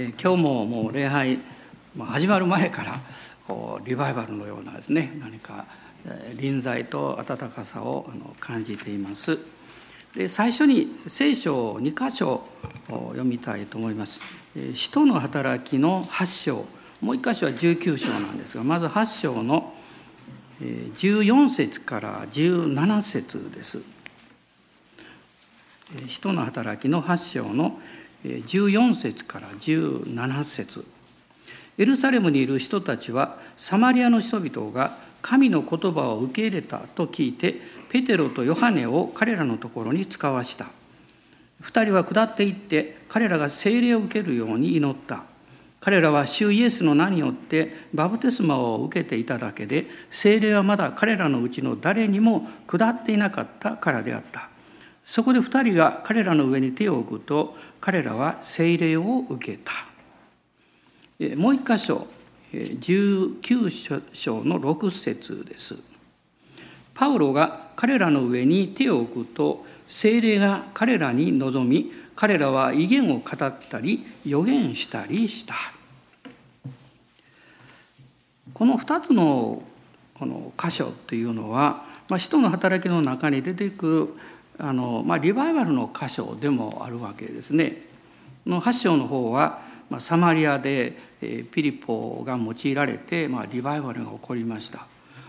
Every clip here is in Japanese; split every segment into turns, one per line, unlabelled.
え今日ももう礼拝、まあ、始まる前からこうリバイバルのようなですね何か臨在と温かさを感じています。で最初に聖書を2箇所読みたいと思います。使徒の働きの8章もう1箇所は19章なんですがまず8章の14節から17節です。使徒の働きの8章の14節から17節。エルサレムにいる人たちはサマリアの人々が神の言葉を受け入れたと聞いてペテロとヨハネを彼らのところに使わした。2人は下っていって彼らが聖霊を受けるように祈った。彼らは主イエスの名によってバプテスマを受けていただけで聖霊はまだ彼らのうちの誰にも下っていなかったからであった。そこで2人が彼らの上に手を置くと彼らは聖霊を受けたもう一箇所19章の6節です。パウロが彼らの上に手を置くと聖霊が彼らに臨み彼らは威厳を語ったり予言したりした。この2つのこの箇所というのは、まあ、使徒の働きの中に出てくるあの、まあ、リバイバルの箇所でもあるわけですね。の8章の方は、まあ、サマリアでピリポが用いられて、まあ、リバイバルが起こりました。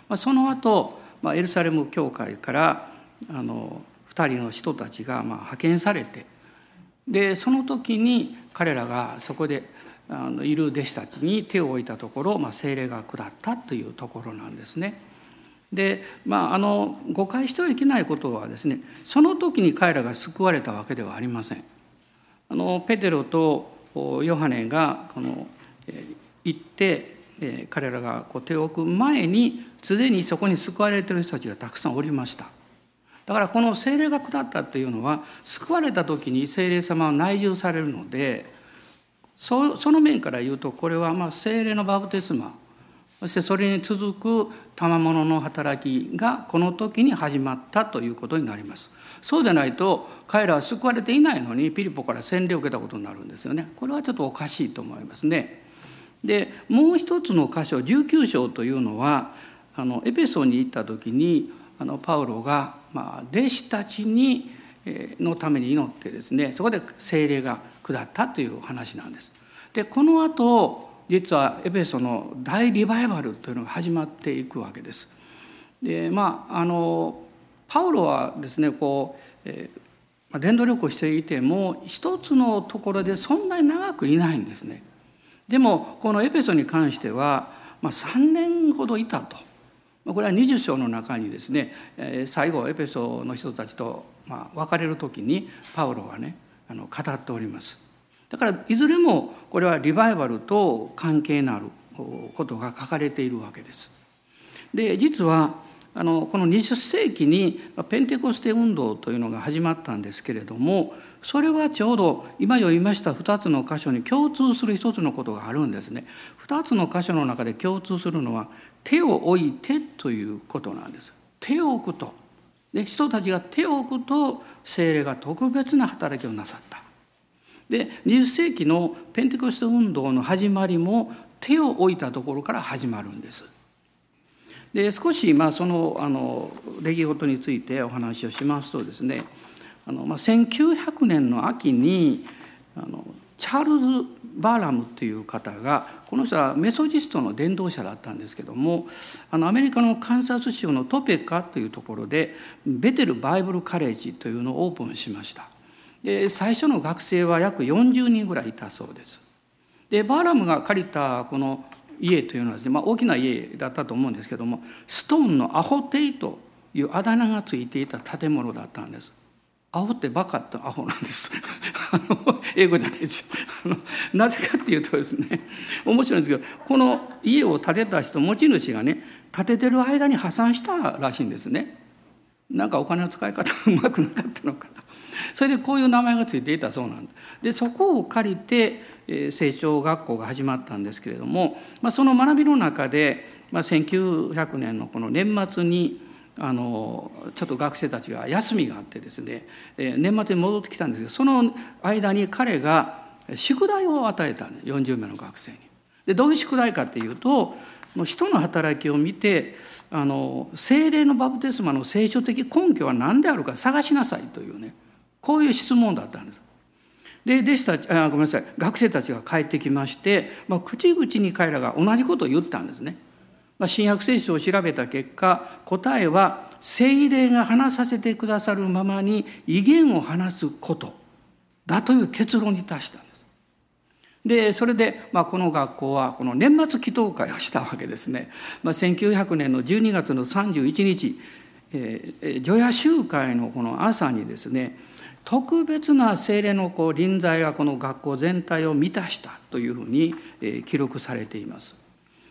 まあ、その後、まあ、エルサレム教会からあの2人の人たちがまあ派遣されてでその時に彼らがそこであのいる弟子たちに手を置いたところ、まあ、精霊が下ったというところなんですね。でまあ、あの誤解してはいけないことはですねその時に彼らが救われたわけではありません。あのペテロとヨハネがこの行って彼らがこう手を置く前にすでにそこに救われている人たちがたくさんおりました。だからこの精霊が下ったというのは救われた時に精霊様は内住されるのでその面から言うとこれはまあ精霊のバプテスマそしてそれに続く賜物の働きがこの時に始まったということになります。そうでないと彼らは救われていないのにピリポから洗礼を受けたことになるんですよね。これはちょっとおかしいと思いますね。でもう一つの箇所19章というのはあのエペソに行った時にあのパウロが、まあ、弟子たちにのために祈ってですねそこで精霊が下ったという話なんです。でこの後実はエペソの大リバイバルというのが始まっていくわけです。でまああのパウロはですねこう、えー、伝道旅行していても一つのところでそんなに長くいないんですね。でもこのエペソに関しては、まあ、3年ほどいたと。これは20章の中にですね最後エペソの人たちとまあ別れる時にパウロはねあの語っております。だからいずれもこれはリバイバルと関係のあることが書かれているわけです。で実はあのこの20世紀にペンテコステ運動というのが始まったんですけれどもそれはちょうど今読みました2つの箇所に共通する一つのことがあるんですね。2つの箇所の中で共通するのは手を置いてということなんです。手を置くとで人たちが手を置くと精霊が特別な働きをなさった。で20世紀のペンテコステ運動の始まりも手を置いたところから始まるんです。で少しまあそのあの出来事についてお話をしますとですねあの、まあ、1900年の秋にあのチャールズ・バーラムという方がこの人はメソジストの伝道者だったんですけどもあのアメリカのカンサス州のトペカというところでベテル・バイブル・カレッジというのをオープンしました。で最初の学生は約40人ぐらいいたそうです。でバーラムが借りたこの家というのはですね、まあ、大きな家だったと思うんですけどもストーンのアホテイというあだ名がついていた建物だったんです。アホってバカってアホなんです 英語じゃないですよなぜかっていうとですね面白いんですけどこの家を建てた人持ち主がね建ててる間に破産したらしいんですねなんかお金の使い方うまくなかったのかなそれでこういう名前がついていたそうなんででそこを借りて成長学校が始まったんですけれども、まあ、その学びの中で、まあ、1900年のこの年末にあのちょっと学生たちが休みがあってですね年末に戻ってきたんですけどその間に彼が宿題を与えたね40名の学生に。でどういう宿題かっていうともう人の働きを見てあの精霊のバプテスマの聖書的根拠は何であるか探しなさいというねこういう質問だったんです。で弟子たちあごめんなさい学生たちが帰ってきまして、まあ、口々に彼らが同じことを言ったんですね。まあ、新約聖書を調べた結果答えは聖霊が話させてくださるままに威厳を話すことだという結論に達したんです。でそれで、まあ、この学校はこの年末祈祷会をしたわけですね。まあ、1900年の12月の31日、えー、除夜集会のこの朝にですね特別な精霊のこう臨在がこの学校全体を満たしたというふうに記録されています。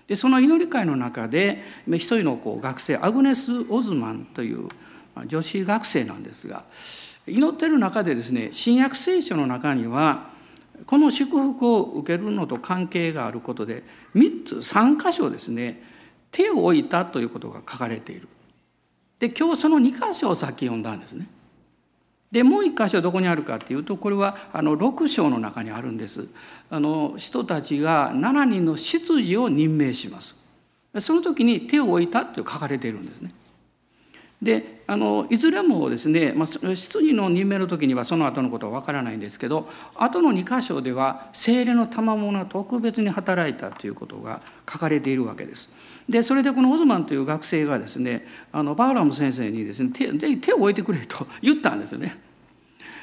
でその祈り会の中で一人のこう学生アグネス・オズマンという女子学生なんですが祈ってる中でですね新約聖書の中にはこの祝福を受けるのと関係があることで3つ3箇所ですね手を置いたということが書かれている。で今日その2箇所をさっき読んだんですね。でもう一箇所どこにあるかっていうとこれはあの6章の中にあるんです。あの人たちが7人の執事を任命します。その時に手を置いたって書かれているんですね。であのいずれもですね、まあ、執事の任命の時にはその後のことはわからないんですけど後の2箇所では精霊の賜物が特別に働いたということが書かれているわけです。でそれでこのオズマンという学生がですねあのバウラム先生にですね手ぜひ手を置いてくれと言ったんですね。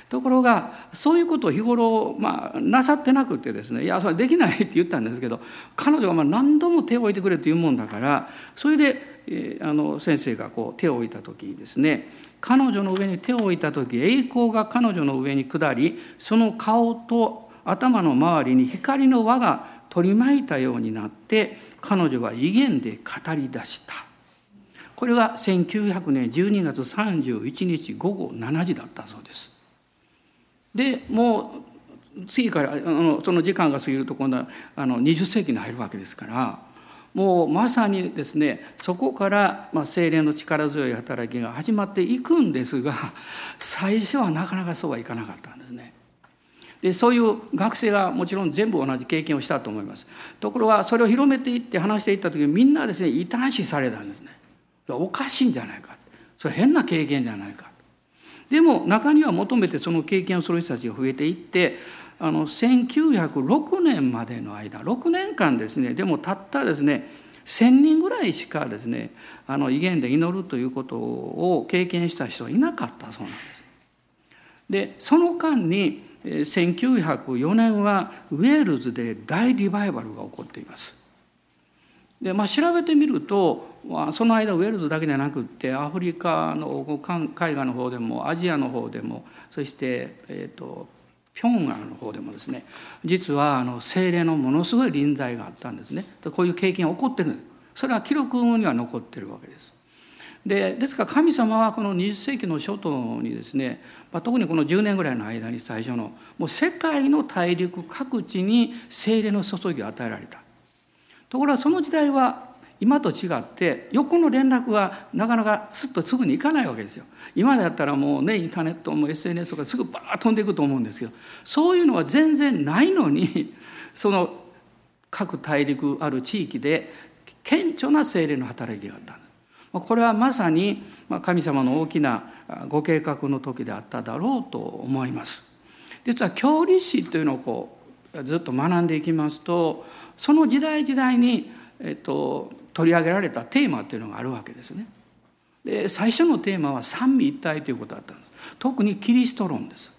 ところがそういうことを日頃、まあ、なさってなくてですねいやそれできないって言ったんですけど彼女がまあ何度も手を置いてくれというもんだからそれで、えー、あの先生がこう手を置いた時にですね彼女の上に手を置いた時栄光が彼女の上に下りその顔と頭の周りに光の輪が取り巻いたようになって彼女は威厳で語り出したこれは1900年12月31日午後7時だったそうですでもう次からあのその時間が過ぎると今度はあの20世紀に入るわけですからもうまさにですねそこから、まあ、精霊の力強い働きが始まっていくんですが最初はなかなかそうはいかなかったんですね。でそういう学生がもちろん全部同じ経験をしたと思います。ところがそれを広めていって話していった時にみんなですね異端視されたんですね。おかしいんじゃないか。それ変な経験じゃないか。でも中には求めてその経験をする人たちが増えていってあの1906年までの間6年間ですねでもたったですね1,000人ぐらいしかですねあの威厳で祈るということを経験した人はいなかったそうなんです。でその間に1904年はウェールズで大リバイバルが起こっています。でまあ、調べてみると、まあ、その間ウェールズだけじゃなくってアフリカの海岸の方でもアジアの方でもそして、えーと、ピョンガンの方でもですね実はあの精霊のものすごい臨在があったんですねこういう経験が起こってるんですそれは記録には残ってるわけです。でですから神様はこの20世紀の初頭にですね、まあ、特にこの10年ぐらいの間に最初のもう世界の大陸各地に精霊の注ぎを与えられたところがその時代は今と違って横の連絡がなかなかすっとすぐにいかないわけですよ。今だったらもうねインターネットも SNS とかすぐバーッ飛んでいくと思うんですけどそういうのは全然ないのに その各大陸ある地域で顕著な精霊の働きがあったこれはまさに神様の大きなご計画の時であっただろうと思います。実は教理史というのをこうずっと学んでいきますとその時代時代に、えっと、取り上げられたテーマというのがあるわけですね。で最初のテーマは三位一体ということだったんです。特にキリスト論です。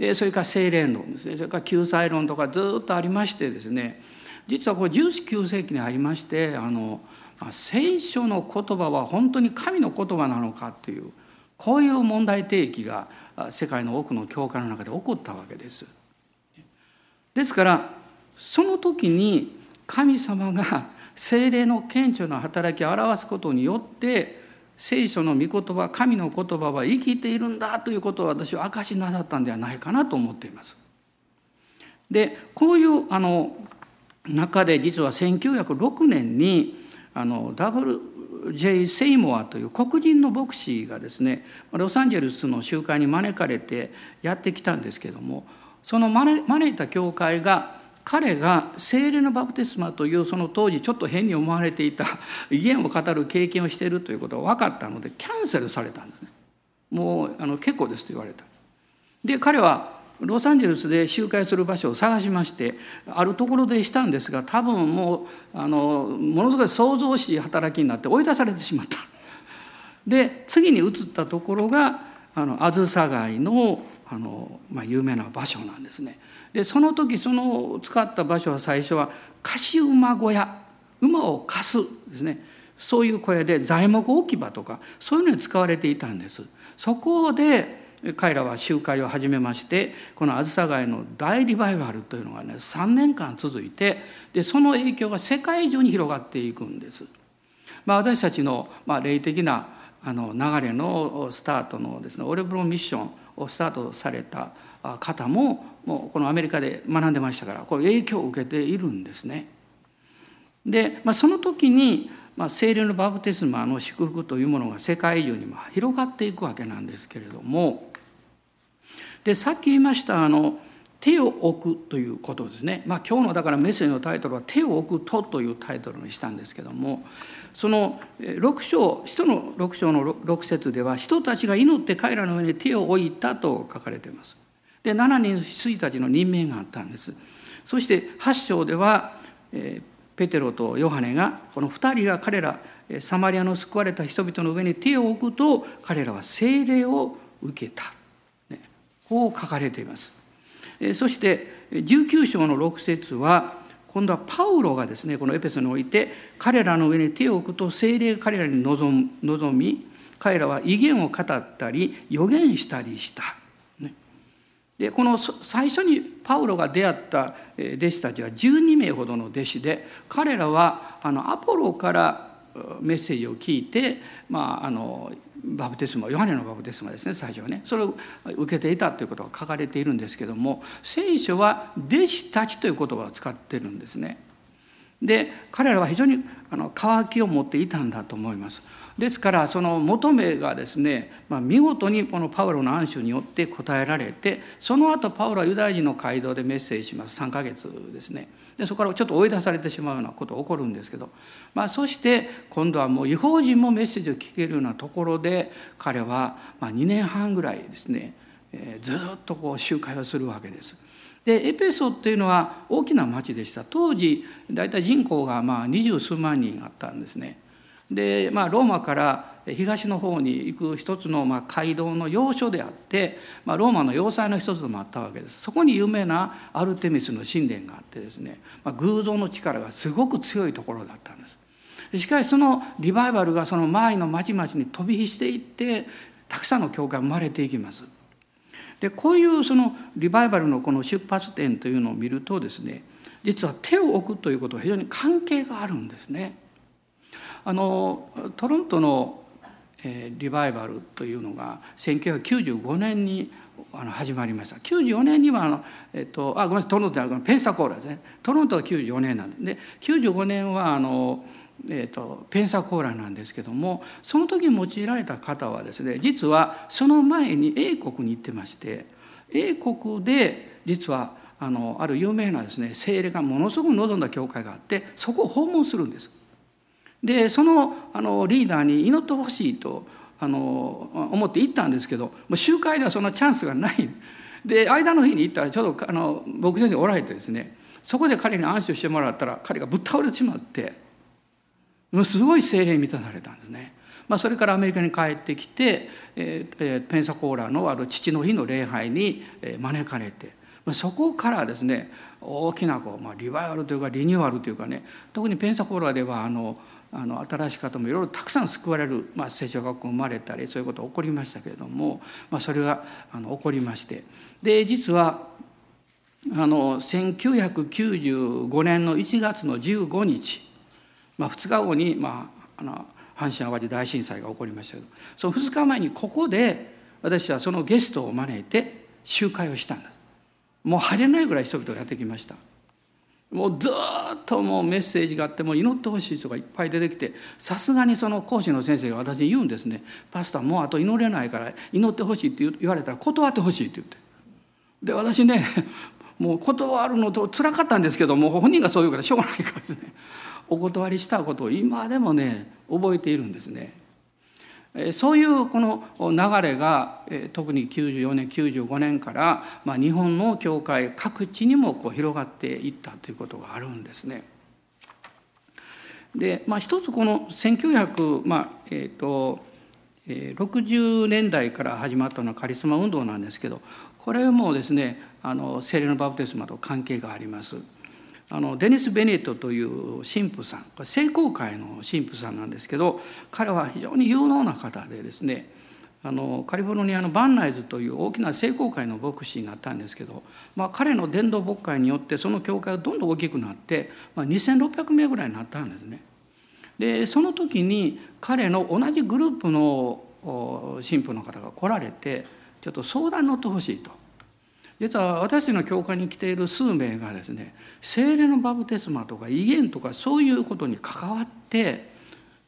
でそれから精霊論ですねそれから救済論とかずっとありましてですね実はこれ19世紀にありましてあの聖書の言葉は本当に神の言葉なのかというこういう問題提起が世界の多くの教会の中で起こったわけです。ですからその時に神様が精霊の顕著な働きを表すことによって聖書の御言葉神の言葉は生きているんだということを私は証しなさったんではないかなと思っています。でこういうあの中で実は1906年にあの W.J. セイモアという黒人の牧師がですねロサンゼルスの集会に招かれてやってきたんですけどもその招いた教会が彼が聖霊のバプテスマというその当時ちょっと変に思われていた威厳を語る経験をしているということが分かったのでキャンセルされたんですね。もうあの結構ですと言われた。で彼はロサンゼルスで集会する場所を探しましてあるところでしたんですが多分もうあのものすごい創造しい働きになって追い出されてしまった。で次に移ったところがあのあずさ街のあの、まあ、有名な場所なんですね。でその時その使った場所は最初は貸し馬小屋馬を貸すですねそういう小屋で材木置き場とかそういうのに使われていたんです。そこで彼らは集会を始めましてこの梓ヶ谷の大リバイバルというのがね3年間続いてでその影響が世界中に広がっていくんです。まあ、私たちの、まあ、霊的なあの流れのスタートのですねオレブロミッションをスタートされた方ももうこのアメリカで学んでましたからこれ影響を受けているんですね。で、まあ、その時にまあ、聖霊のバプテスマの祝福というものが世界中に広がっていくわけなんですけれどもでさっき言いましたあの手を置くということですね、まあ、今日のだからメッセージのタイトルは「手を置くと」というタイトルにしたんですけどもその6章使徒の6章の6節では人たちが祈って彼らの上に手を置いたと書かれています。で7人羊たちの任命があったんです。そして8章では、えペテロとヨハネがこの2人が彼らサマリアの救われた人々の上に手を置くと彼らは聖霊を受けた、こう書かれています。そして19章の6節は今度はパウロがですねこのエペソにおいて彼らの上に手を置くと聖霊が彼らに望み彼らは威厳を語ったり予言したりした。でこの最初にパウロが出会った弟子たちは12名ほどの弟子で彼らはあのアポロからメッセージを聞いて、まあ、あのバプテスマヨハネのバプテスマですね最初はねそれを受けていたということが書かれているんですけども聖書は弟子たちという言葉を使ってるんですね。で彼らは非常にあの渇きを持っていたんだと思います。ですからその求めがですね、まあ、見事にこのパウロの暗守によって答えられてその後パウロはユダヤ人の街道でメッセージします3ヶ月ですねでそこからちょっと追い出されてしまうようなことが起こるんですけど、まあ、そして今度はもう違法人もメッセージを聞けるようなところで彼はま2年半ぐらいですね、えー、ずっとこう集会をするわけです。でエペソっていうのは大きな町でした。当時大体人口がまあ二十数万人あったんですね。で、まあ、ローマから東の方に行く一つのまあ街道の要所であって、まあ、ローマの要塞の一つでもあったわけです。そこに有名なアルテミスの神殿があってですね、まあ、偶像の力がすごく強いところだったんです。しかしそのリバイバルがその周りの町々に飛び火していってたくさんの教会が生まれていきます。でこういうそのリバイバルのこの出発点というのを見るとですね実は手を置くということは非常に関係があるんですね。あのトロントの、えー、リバイバルというのが1995年にあの始まりました。94年にはあの、えっと、あごめんなさいトロントじゃペンサコーラですね。トロントは94年なんでで95年はあの、ええっと、ペンサコーラなんですけどもその時用いられた方はですね実はその前に英国に行ってまして英国で実はあのある有名なですね精霊がものすごく望んだ教会があってそこを訪問するんです。でそのあのリーダーに祈ってほしいとあの思って行ったんですけどもう集会ではそんなチャンスがないで間の日に行ったらちょうどあの僕先生おられてですねそこで彼に安心してもらったら彼がぶっ倒れてしまってもうすごい精霊満たされたんですね。まあ、それからアメリカに帰ってきて、えー、ペンサコーラのある父の日の礼拝に招かれてまあそこからですね大きなこう、まあ、リバイバルというかリニューアルというかね特にペンサコーラではあのあの新しい方もいろいろたくさん救われる、まあ、聖書学校生まれたりそういうことが起こりましたけれども、まあ、それがあの起こりましてで実はあの1995年の1月の15日、まあ、2日後に、まあ、あの阪神・淡路大震災が起こりましたけどその2日前にここで私はそのゲストを招いて集会をしたんですもう入れないぐらい人々がやってきました。もうずっともうメッセージがあっても祈ってほしい人がいっぱい出てきてさすがにその講師の先生が私に言うんですね「パスタもうあと祈れないから祈ってほしい」って言われたら断ってほしいって言って。で私ねもう断るのと辛かったんですけども本人がそう言うからしょうがないからですね。お断りしたことを今でもね覚えているんですね。そういうこの流れが特に94年95年からまあ日本の教会各地にもこう広がっていったということがあるんですね。で、まあ、一つこの1900、まあえーと、60年代から始まったのはカリスマ運動なんですけどこれもですねあの聖霊のバプテスマと関係があります。あのデニス・ベネットという神父さん聖公会の神父さんなんですけど彼は非常に有能な方でですねあのカリフォルニアのバンナイズという大きな聖公会の牧師になったんですけど、まあ、彼の伝道牧会によってその教会がどんどん大きくなって、まあ、2600名ぐらいになったんですね。でその時に彼の同じグループの神父の方が来られてちょっと相談乗ってほしいと。実は私の教会に来ている数名がですね精霊のバプテスマとか威厳とかそういうことに関わって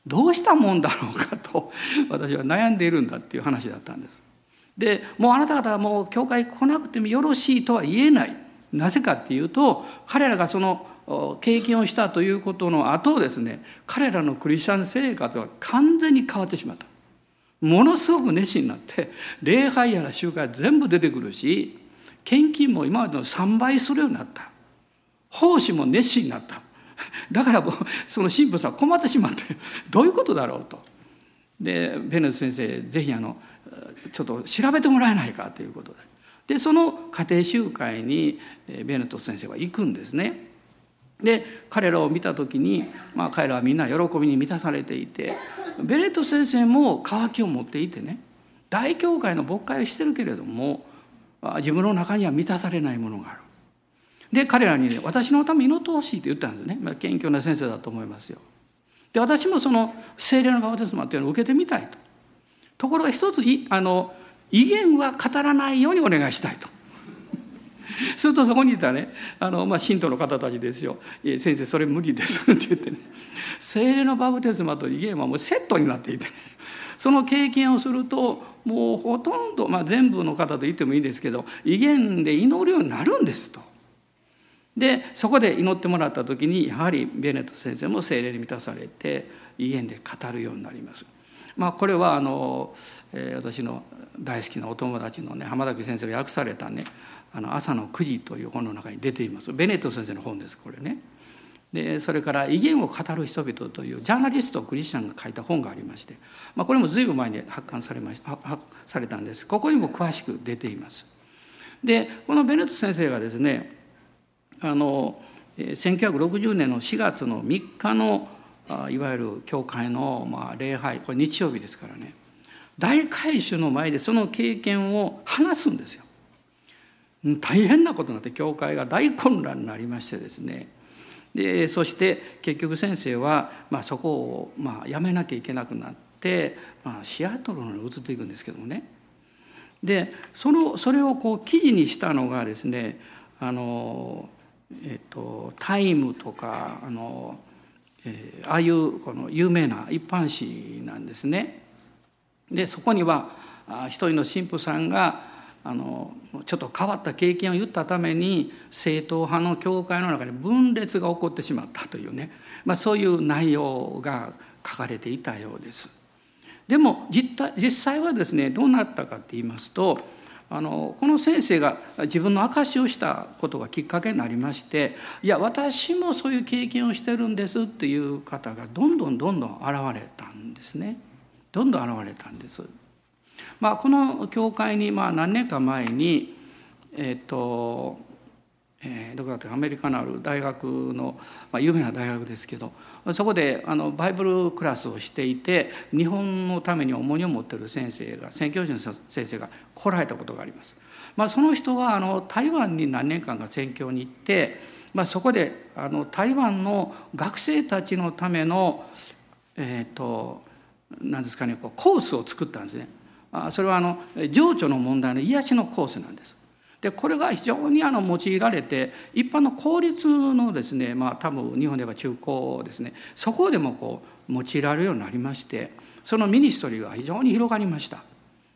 どうしたもんだろうかと私は悩んでいるんだっていう話だったんです。でもうあなた方はもう教会来なくてもよろしいとは言えないなぜかっていうと彼らがその経験をしたということの後ですね彼らのクリスチャン生活は完全に変わってしまったものすごく熱心になって礼拝やら集会全部出てくるし献金も今までの3倍するようになった。奉仕も熱心になった。だからその神父さん困ってしまってどういうことだろうと。でベネット先生ぜひあのちょっと調べてもらえないかということで。でその家庭集会にベネット先生は行くんですね。で彼らを見た時に、まあ、彼らはみんな喜びに満たされていてベネット先生も渇きを持っていてね大教会の牧会をしてるけれども自分の中には満たされないものがある。で彼らにね私のため祈ってほしいって言ったんですね、まあ、謙虚な先生だと思いますよ。で私もその聖霊のバプテスマっていうのを受けてみたいと。ところが一つあの威厳は語らないようにお願いしたいと。するとそこにいたねあの、まあ、信徒の方たちですよ「先生それ無理です」って言ってね聖霊のバプテスマと威厳はもうセットになっていてねその経験をするともうほとんど、まあ、全部の方と言ってもいいですけど威厳で祈るようになるんですと。でそこで祈ってもらった時にやはりベネット先生も精霊に満たされて威厳で語るようになります。まあ、これはあの、えー、私の大好きなお友達のね浜崎先生が訳されたね「あの朝の9時」という本の中に出ていますベネット先生の本ですこれね。でそれから「威厳を語る人々」というジャーナリストクリスチャンが書いた本がありまして、まあ、これも随分前に発刊されまし発されたんですここにも詳しく出ています。でこのベネット先生がですねあの1960年の4月の3日のいわゆる教会のまあ礼拝これ日曜日ですからね大改修の前でその経験を話すんですよ。大変なことになって教会が大混乱になりましてですねでそして結局先生は、まあ、そこを、まあ、やめなきゃいけなくなって、まあ、シアトルに移っていくんですけどもねでそのそれをこう記事にしたのがですねあの、えっと、タイムとかあの、えー、ああいうこの有名な一般紙なんですね。でそこには一人の神父さんがあのちょっと変わった経験を言ったために正統派の教会の中に分裂が起こってしまったというね、まあ、そういう内容が書かれていたようです。でも実際はですねどうなったかって言いますとあのこの先生が自分の証しをしたことがきっかけになりましていや私もそういう経験をしてるんですっていう方がどんどんどんどん現れたんですねどんどん現れたんです。まあ、この教会にまあ何年か前にえっ、と、えー、どこだったかアメリカのある大学の、まあ、有名な大学ですけどそこであのバイブルクラスをしていて日本のために重荷を持ってる先生が宣教師の先生が来られたことがあります。まあ、その人はあの台湾に何年間か宣教に行って、まあ、そこであの台湾の学生たちのためのえ、ー、と何ですかねこうコースを作ったんですね。それはあの情緒の問題の癒しのコースなんです。でこれが非常にあの用いられて一般の公立のですねまあ多分日本では中高ですねそこでもこう用いられるようになりましてそのミニストリーが非常に広がりました。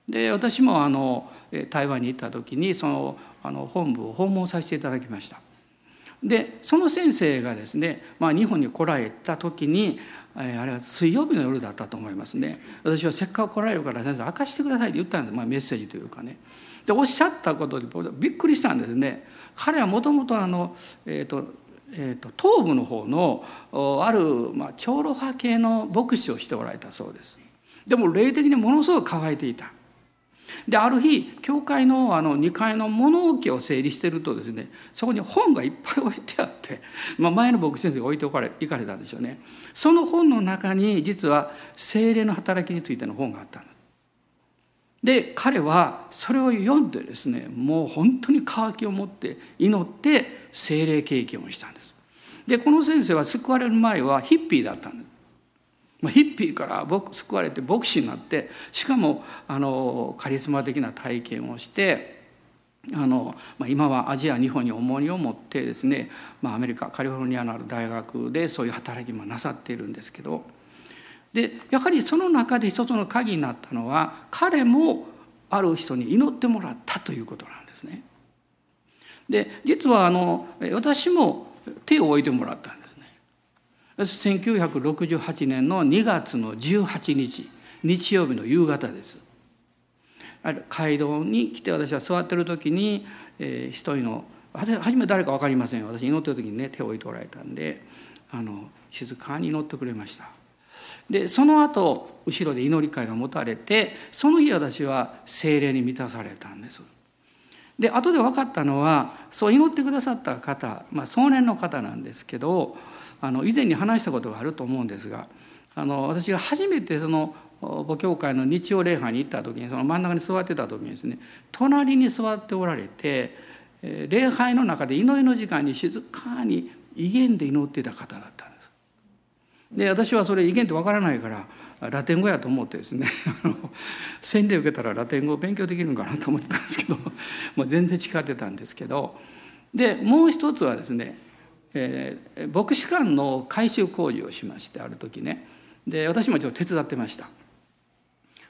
で私もあの台湾に行った時にそのあの本部を訪問させていただきました。でその先生がですね、まあ、日本に来られた時にあれは水曜日の夜だったと思いますね。私はせっかく来られるから先生明かしてくださいって言ったんです、まあ、メッセージというかね。でおっしゃったことでびっくりしたんですね。彼はもともとあの、えーとえーと、東部の方のある、まあ、長老派系の牧師をしておられたそうです。でも霊的にものすごく乾いていた。である日教会のあの2階の物置を整理してるとですねそこに本がいっぱい置いてあって、まあ、前の牧師先生が置いておかれ行かれたんでしょうね。その本の中に実は精霊の働きについての本があったんですで彼はそれを読んでですねもう本当に渇きを持って祈って精霊経験をしたんです。でこの先生は救われる前はヒッピーだったんです。ヒッピーから救われて牧師になってしかもあのカリスマ的な体験をしてあの、まあ、今はアジア日本に重荷を持ってですね、まあ、アメリカカリフォルニアのある大学でそういう働きもなさっているんですけどでやはりその中で一つの鍵になったのは彼もある人に祈ってもらったということなんですね。で実はあの私も手を置いてもらったんです。1968年の2月の18日日曜日の夕方です。街道に来て私は座ってる時に、えー、一人の初め誰か分かりません私祈ってる時にね手を置いておられたんであの静かに祈ってくれました。でその後後ろで祈り会が持たれてその日私は精霊に満たされたんです。で後で分かったのはそう祈ってくださった方、まあ、壮年の方なんですけどあの以前に話したことがあると思うんですがあの私が初めてその母教会の日曜礼拝に行った時にその真ん中に座ってた時にですね隣に座っておられて礼拝の中で祈りの時間に静かに威厳で祈ってた方だったんです。で私はそれ威厳ってわからないからラテン語やと思ってですね 洗礼受けたらラテン語を勉強できるのかなと思ってたんですけどもう全然誓ってたんですけどでもう一つはですねえー、牧師館の改修工事をしましてある時ね。で私もちょっと手伝ってました。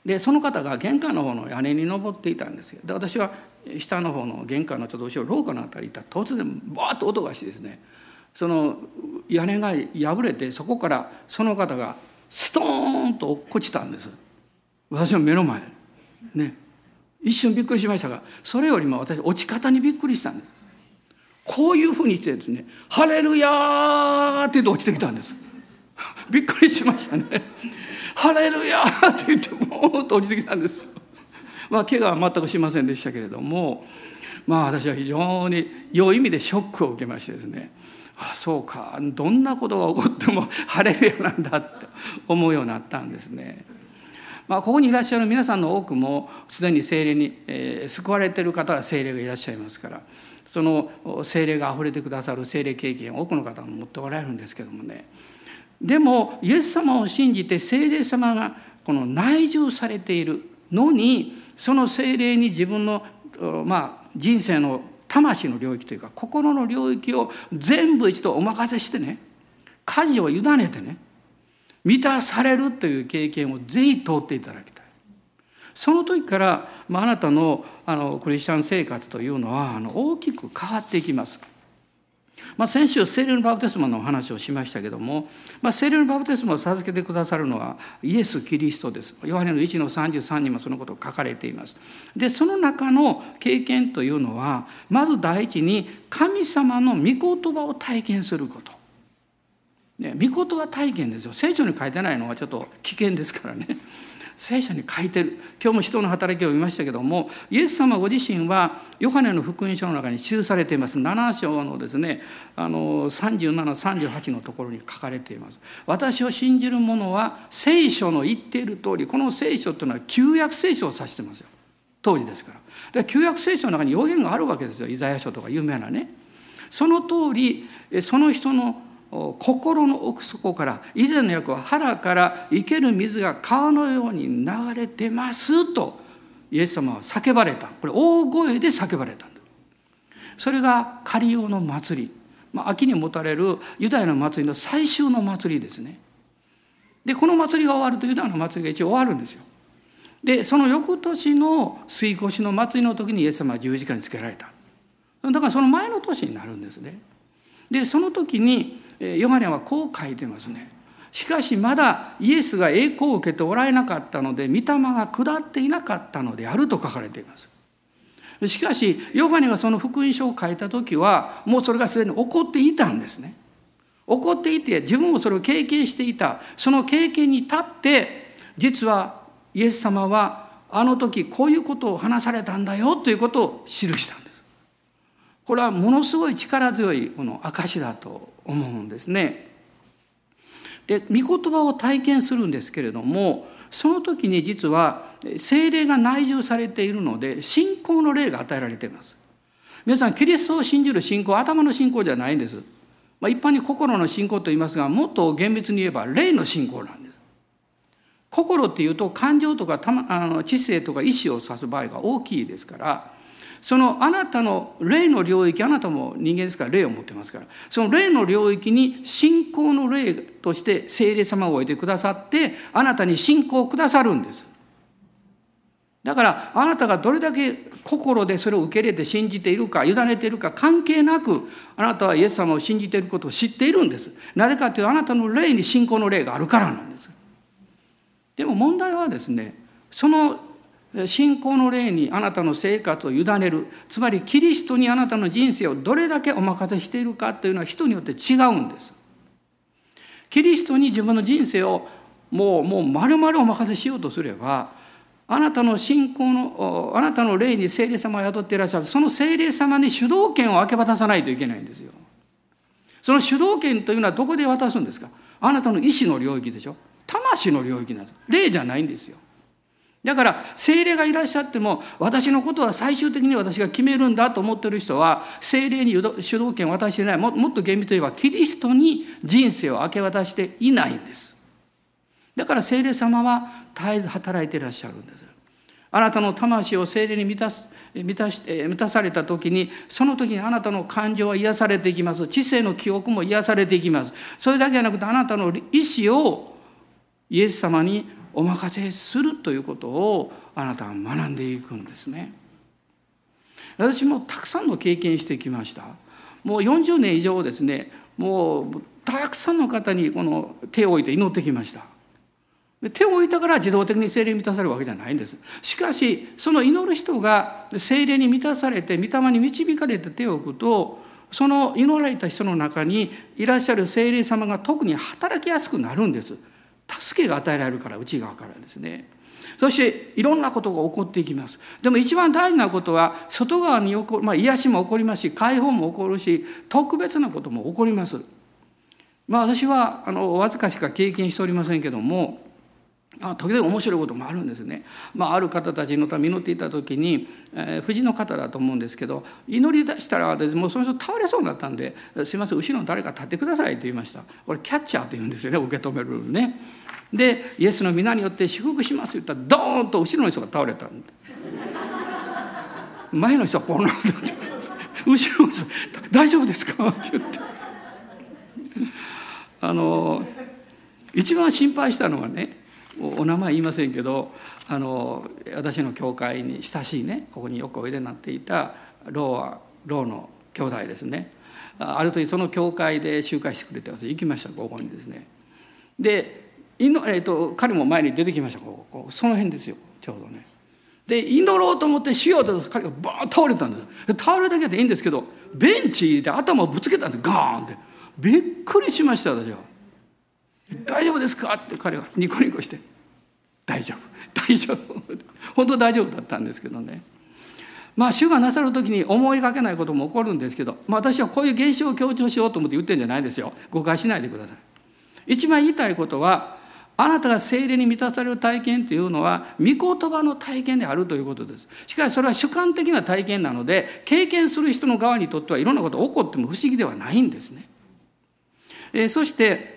でその方が玄関の方の屋根に登っていたんですよ。で私は下の方の玄関のちょっと後ろ廊下の辺りにいた突然バーッと音がしてですねその屋根が破れてそこからその方がストーンと落っこちたんです。私の目の前。ね。一瞬びっくりしましたがそれよりも私落ち方にびっくりしたんです。こういうふうにしてですね「ハレルヤー!」って言って落ちてきたんですびっくりしましたね「ハレルヤー!」って言ってボーンと落ちてきたんですまあ怪我は全くしませんでしたけれどもまあ私は非常に良い意味でショックを受けましてですねあそうかどんなことが起こっても ハレルヤなんだって思うようになったんですね。まあ、ここにいらっしゃる皆さんの多くもすでに精霊に、えー、救われている方は精霊がいらっしゃいますからその精霊があふれてくださる精霊経験を多くの方が持っておられるんですけどもねでもイエス様を信じて精霊様がこの内住されているのにその精霊に自分の、まあ、人生の魂の領域というか心の領域を全部一度お任せしてね舵を委ねてね満たされるという経験をぜひ通っていただきたい。その時から、まあ、なたのあのクリスチャン生活というのはあの大きく変わっていきます。まあ、先週聖霊のバプテスマのお話をしましたけども、まあ、聖霊のバプテスマを授けてくださるのはイエス・キリストです。ヨハネの1の33にもそのことが書かれています。でその中の経験というのはまず第一に神様の御言葉を体験すること。ね、御言葉体験ですよ聖書に書いてないのはちょっと危険ですからね聖書に書いてる。今日も人の働きを見ましたけどもイエス様ご自身はヨハネの福音書の中に記されています。7章のですねあの3738のところに書かれています。私を信じる者は聖書の言っている通りこの聖書というのは旧約聖書を指してますよ。当時ですから。で旧約聖書の中に予言があるわけですよ。イザヤ書とか有名なね。その通りその人の心の奥底から以前の訳は腹から生ける水が川のように流れてますとイエス様は叫ばれた。これ大声で叫ばれたんだ。それがカリオの祭り、まあ、秋に持たれるユダヤの祭りの最終の祭りですね。でこの祭りが終わるとユダヤの祭りが一応終わるんですよ。でその翌年の水越の祭りの時にイエス様は十字架につけられた。だからその前の年になるんですね。でその時にヨハネはこう書いてますね。しかしまだイエスが栄光を受けておられなかったので御霊が下っていなかったのであると書かれています。しかしヨハネがその福音書を書いた時はもうそれがすでに起こっていたんですね。起こっていて自分もそれを経験していた。その経験に立って実はイエス様はあの時こういうことを話されたんだよということを記したんです。これはものすごい力強いこの証だと思うんですね。で御言葉を体験するんですけれどもその時に実は精霊が内住されているので信仰の霊が与えられています。皆さんキリストを信じる信仰頭の信仰じゃないんです、まあ、一般に心の信仰と言いますがもっと厳密に言えば霊の信仰なんです。心っていうと感情とかあの知性とか意志を指す場合が大きいですからそのあなたの霊の領域あなたも人間ですから霊を持ってますからその霊の領域に信仰の霊として聖霊様を置いてくださってあなたに信仰をくださるんです。だからあなたがどれだけ心でそれを受け入れて信じているか委ねているか関係なくあなたはイエス様を信じていることを知っているんです。なぜかというとあなたの霊に信仰の霊があるからなんです。でも問題はですねその信仰の霊にあなたの生活を委ねるつまりキリストにあなたの人生をどれだけお任せしているかというのは人によって違うんです。キリストに自分の人生をもうもう丸々お任せしようとすればあなたの信仰のあなたの霊に聖霊様を宿っていらっしゃるその聖霊様に主導権を明け渡さないといけないんですよ。その主導権というのはどこで渡すんですか？あなたの意志の領域でしょ魂の領域なんです霊じゃないんですよ。だから精霊がいらっしゃっても私のことは最終的に私が決めるんだと思ってる人は精霊に主導権を渡してないもっと厳密に言えばキリストに人生を明け渡していないんです。だから精霊様は絶えず働いていらっしゃるんです。あなたの魂を精霊に満たす満たし満たされた時にその時にあなたの感情は癒されていきます。知性の記憶も癒されていきます。それだけじゃなくてあなたの意志をイエス様にお任せするということをあなたは学んでいくんですね。私もたくさんの経験してきました。もう40年以上ですねもうたくさんの方にこの手を置いて祈ってきました。手を置いたから自動的に精霊に満たされるわけじゃないんです。しかしその祈る人が精霊に満たされて御霊に導かれて手を置くとその祈られた人の中にいらっしゃる精霊様が特に働きやすくなるんです。助けが与えられるから内側からですね。そしていろんなことが起こっていきます。でも一番大事なことは外側に起こ、まあ、癒しも起こりますし解放も起こるし特別なことも起こります。まあ私はあのわずかしか経験しておりませんけどもあ時々面白いこともあるんですね、まあ、ある方たちのため祈っていた時に、えー、夫人の方だと思うんですけど祈り出したら私もうその人倒れそうになったんで「すいません後ろの誰か立ってください」と言いました。これキャッチャーと言うんですよね受け止めるね。でイエスの皆によって祝福しますと言ったらドーンと後ろの人が倒れたんで。前の人はこうなって。後ろの人「大丈夫ですか?」って言って。あの一番心配したのはねお名前言いませんけどあの私の教会に親しいねここによくおいでになっていたローはローの兄弟ですね。ある時その教会で集会してくれて私行きましたここにですね。でいの、えーと、彼も前に出てきましたここその辺ですよちょうどね。で祈ろうと思ってしようと彼がバーッ倒れたんです。倒れだけでいいんですけどベンチで頭をぶつけたんです。ガーンって。びっくりしました私は。大丈夫ですか?」って彼はニコニコして「大丈夫大丈夫」本当大丈夫だったんですけどね。まあ主がなさる時に思いがけないことも起こるんですけど、まあ、私はこういう現象を強調しようと思って言ってるんじゃないですよ。誤解しないでください。一番言いたいことはあなたが精霊に満たされる体験というのは御言葉の体験であるということです。しかしそれは主観的な体験なので経験する人の側にとってはいろんなことが起こっても不思議ではないんですね、えー、そして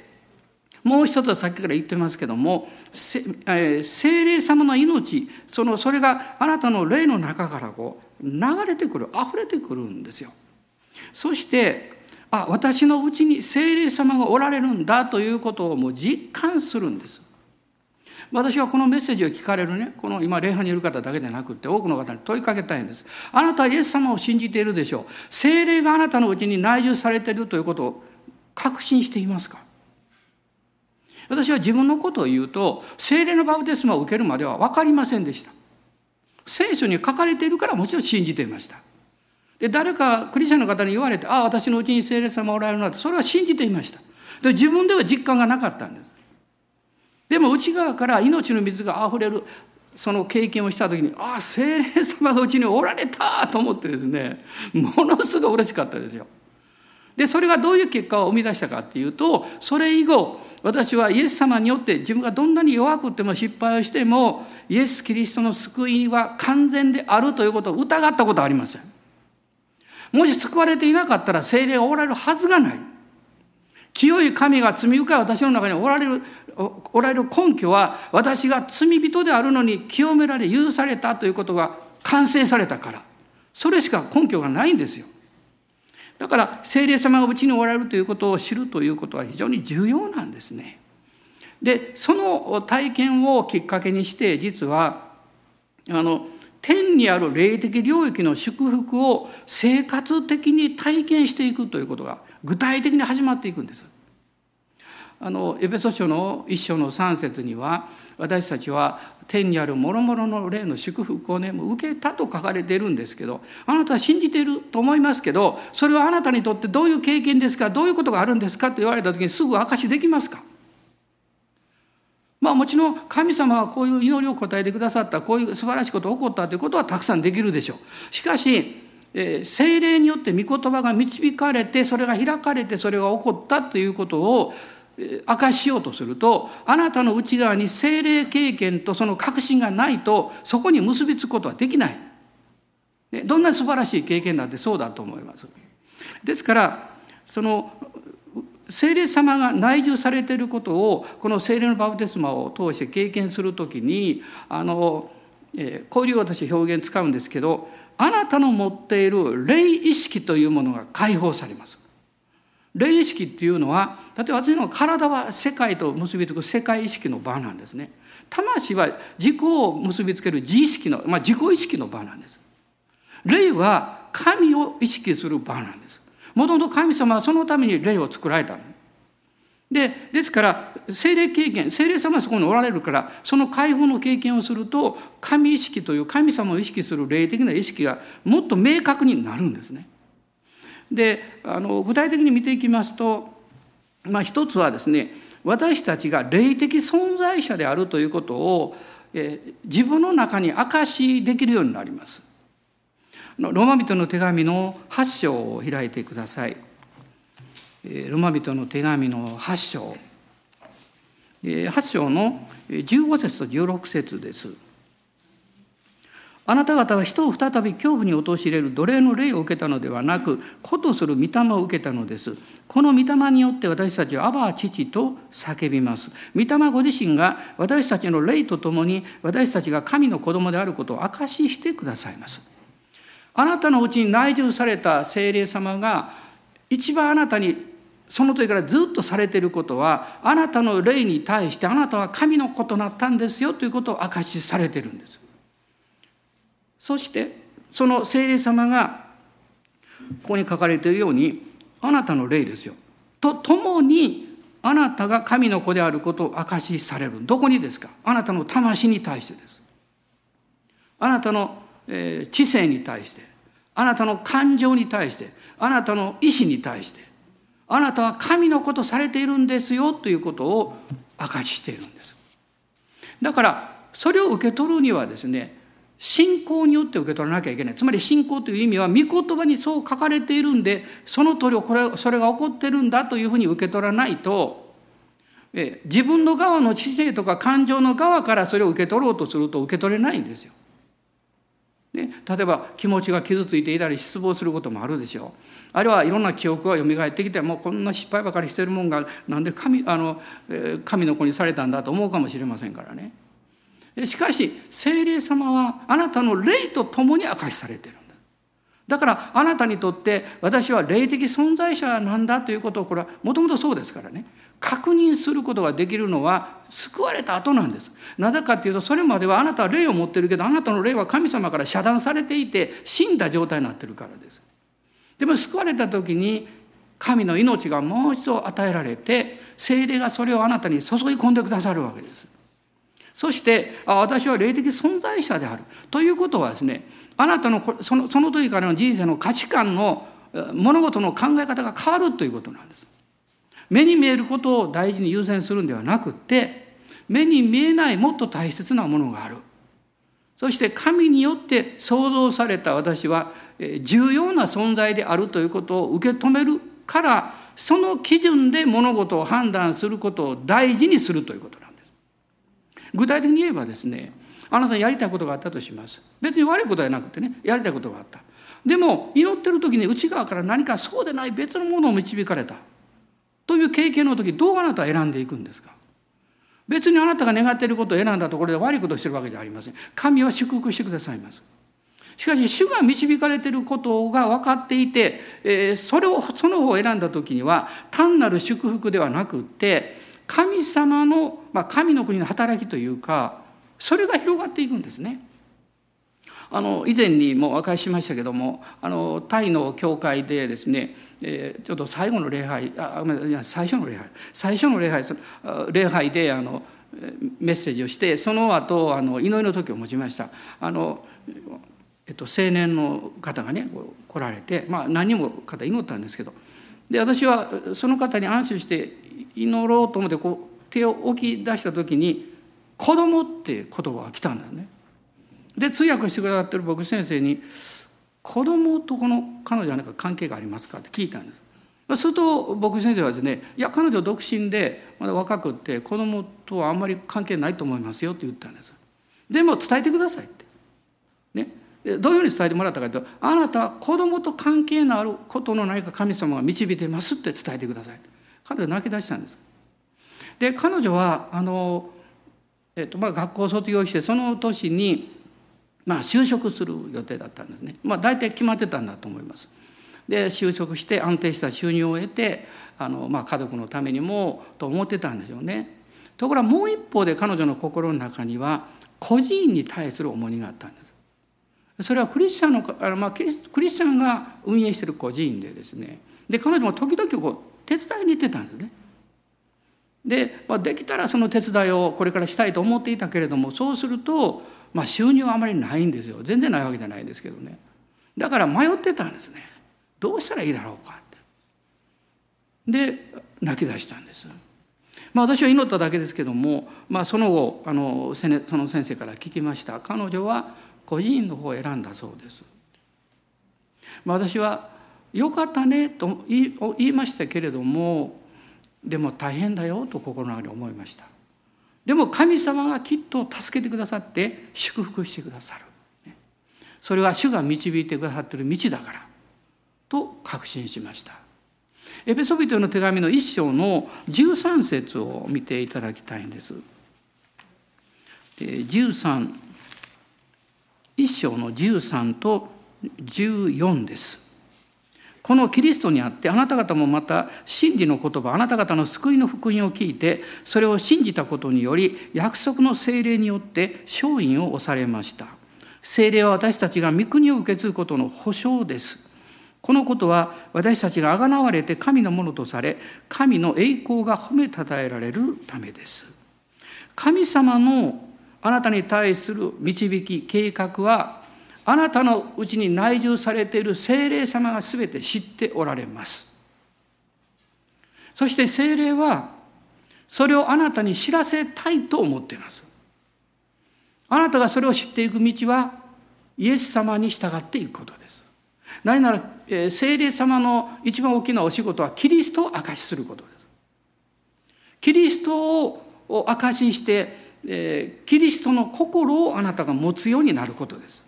もう一つはさっきから言ってますけども精霊様の命そのそれがあなたの霊の中からこう流れてくる溢れてくるんですよ。そしてあ私のうちに精霊様がおられるんだということをもう実感するんです。私はこのメッセージを聞かれるねこの今礼拝にいる方だけでなくって多くの方に問いかけたいんですあなたはイエス様を信じているでしょう精霊があなたのうちに内住されているということを確信していますか？私は自分のことを言うと精霊のバプテスマを受けるまでは分かりませんでした。聖書に書かれているからもちろん信じていました。で誰かクリスチャンの方に言われて「ああ私のうちに聖霊様おられるな」ってそれは信じていました。で自分では実感がなかったんです。でも内側から命の水があふれるその経験をした時にああ精霊様がうちにおられたと思ってですねものすごい嬉しかったですよ。でそれがどういう結果を生み出したかっていうとそれ以後私はイエス様によって自分がどんなに弱くても失敗をしてもイエス・キリストの救いは完全であるということを疑ったことはありません。もし救われていなかったら精霊がおられるはずがない。清い神が罪深い私の中におられるおられる根拠は私が罪人であるのに清められ許されたということが完成されたからそれしか根拠がないんですよだから聖霊様がうちにおられるということを知るということは非常に重要なんですね。でその体験をきっかけにして実はあの天にある霊的領域の祝福を生活的に体験していくということが具体的に始まっていくんです。あのエペソ書の一章の3節には私たちは天にある諸々の霊の祝福をね受けたと書かれているんですけどあなたは信じていると思いますけどそれはあなたにとってどういう経験ですか？どういうことがあるんですか？と言われた時にすぐ証しできますか？まあもちろん神様はこういう祈りを答えてくださったこういう素晴らしいことが起こったということはたくさんできるでしょう。しかしえ精霊によって御言葉が導かれてそれが開かれてそれが起こったということを明かしようとするとあなたの内側に精霊経験とその確信がないとそこに結びつくことはできない。どんな素晴らしい経験だってそうだと思います。ですからその聖霊様が内住されていることをこの聖霊のバプテスマを通して経験するときにあの、えー、こういう私表現使うんですけどあなたの持っている霊意識というものが解放されます。霊意識っていうのは例えば私の体は世界と結びつく世界意識の場なんですね。魂は自己を結びつける自意識の、まあ、自己意識の場なんです。霊は神を意識する場なんです。もともと神様はそのために霊を作られたでですから精霊経験精霊様はそこにおられるからその解放の経験をすると神意識という神様を意識する霊的な意識がもっと明確になるんですね。であの具体的に見ていきますと、まあ、一つはですね私たちが霊的存在者であるということを、え自分の中に証しできるようになります。ローマ人の手紙の8章を開いてください。ローマ人の手紙の8章。8章の15節と16節です。あなた方は人を再び恐怖に陥れる奴隷の霊を受けたのではなく子とする御霊を受けたのです。この御霊によって私たちは「アバ父」と叫びます。御霊ご自身が私たちの霊とともに私たちが神の子供であることを証ししてくださいます。あなたのうちに内住された精霊様が一番あなたにその時からずっとされていることはあなたの霊に対してあなたは神の子となったんですよということを証しされているんです。そしてその聖霊様がここに書かれているようにあなたの霊ですよ。と共にあなたが神の子であることを証しされる。どこにですか？あなたの魂に対してです。あなたの、え知性に対して。あなたの感情に対して。あなたの意志に対して。あなたは神のことされているんですよということを証ししているんです。だからそれを受け取るにはですね信仰によって受け取らなきゃいけないつまり信仰という意味は御言葉にそう書かれているんでその通りこれそれが起こってるんだというふうに受け取らないとえ自分の側の知性とか感情の側からそれを受け取ろうとすると受け取れないんですよ。ね、例えば気持ちが傷ついていたり失望することもあるでしょう。あるいはいろんな記憶が蘇ってきてもうこんな失敗ばかりしてるもんがなんで神あの神の子にされたんだと思うかもしれませんからね。しかし聖霊様はあなたの霊と共に明かしされているんだだからあなたにとって私は霊的存在者なんだということをこれはもともとそうですからね確認することができるのは救われた後なんです。なぜかっていうとそれまではあなたは霊を持ってるけどあなたの霊は神様から遮断されていて死んだ状態になってるからです。でも救われた時に神の命がもう一度与えられて精霊がそれをあなたに注ぎ込んでくださるわけです。そして私は霊的存在者であるということはですねあなたのそのその時からの人生の価値観の物事の考え方が変わるということなんです。目に見えることを大事に優先するんではなくて目に見えないもっと大切なものがある。そして神によって創造された私は重要な存在であるということを受け止めるからその基準で物事を判断することを大事にするということなんです。具体的に言えばですねあなたにやりたいことがあったとします。別に悪いことじゃなくてねやりたいことがあった。でも祈ってる時に内側から何かそうでない別のものを導かれたという経験の時どうあなたは選んでいくんですか？別にあなたが願っていることを選んだところで悪いことをしてるわけじゃありません。神は祝福してくださいます。しかし主が導かれていることが分かっていて、えそれをその方を選んだ時には単なる祝福ではなくって神様の、まあ、神の国の働きというかそれが広がっていくんですね。あの以前にもお明かししましたけどもあのタイの教会でですね、えー、ちょっと最後の礼拝あいや最初の礼拝最初の礼拝礼拝であのメッセージをしてその後あの祈りの時を持ちました。あのえっと、青年の方がね来られて、まあ、何人も方祈ったんですけどで私はその方に安心して祈ろうと思ってこう手を置き出した時に「子供って言葉が来たんですね。で通訳してくださってる僕先生に「子供とこの彼女は何か関係がありますか?」って聞いたんです。すると僕先生はですね「いや彼女独身でまだ若くって子供とはあんまり関係ないと思いますよ」って言ったんです。でも伝えてくださいって。ね、どういうふうに伝えてもらったかというと「あなたは子供と関係のあることの何か神様が導いてます」って伝えてください彼女泣き出したんです。で彼女はあの、えっとまあ、学校を卒業してその年に、まあ、就職する予定だったんですね。まあ大体決まってたんだと思います。で就職して安定した収入を得てあの、まあ、家族のためにもと思ってたんでしょうね。ところがもう一方で彼女の心の中には個人に対する重荷があったんです。それはクリスチャンのあの、まあ、クリスチャンが運営している個人でですね。で彼女も時々こう手伝いに行ってたんですね。で、まあ、できたらその手伝いをこれからしたいと思っていたけれどもそうすると、まあ、収入はあまりないんですよ全然ないわけじゃないですけどねだから迷ってたんですねどうしたらいいだろうかってで泣き出したんです。まあ、私は祈っただけですけども、まあ、その後あのその先生から聞きました彼女は個人の方を選んだそうです。まあ、私は「よかったね」と言いましたけれどもでも大変だよと心の中で思いました。でも神様がきっと助けてくださって祝福してくださる。それは主が導いてくださっている道だからと確信しました。エペソビトの手紙の一章の13節を見ていただきたいんです。13一章の13と14です。このキリストにあってあなた方もまた真理の言葉あなた方の救いの福音を聞いてそれを信じたことにより約束の精霊によって勝因を押されました。精霊は私たちが御国を受け継ぐことの保証です。このことは私たちが贖われて神のものとされ神の栄光が褒めたたえられるためです。神様のあなたに対する導き計画はあなたのうちに内住されている精霊様が全て知っておられます。そして精霊はそれをあなたに知らせたいと思っています。あなたがそれを知っていく道はイエス様に従っていくことです。何なら精霊様の一番大きなお仕事はキリストを証しすることです。キリストを証しして、キリストの心をあなたが持つようになることです。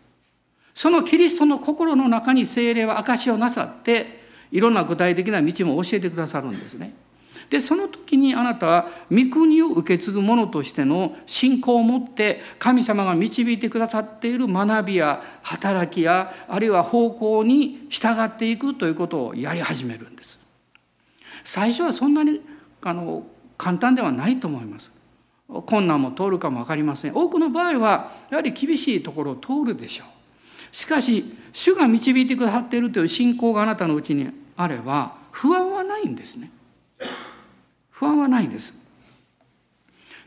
そのキリストの心の中に精霊は証しをなさっていろんな具体的な道も教えてくださるんですね。でその時にあなたは御国を受け継ぐ者としての信仰を持って神様が導いてくださっている学びや働きやあるいは方向に従っていくということをやり始めるんです。最初はそんなにあの簡単ではないと思います。困難も通るかも分かりません。多くの場合はやはり厳しいところを通るでしょう。しかし主が導いてくださっているという信仰があなたのうちにあれば不安はないんですね。不安はないんです。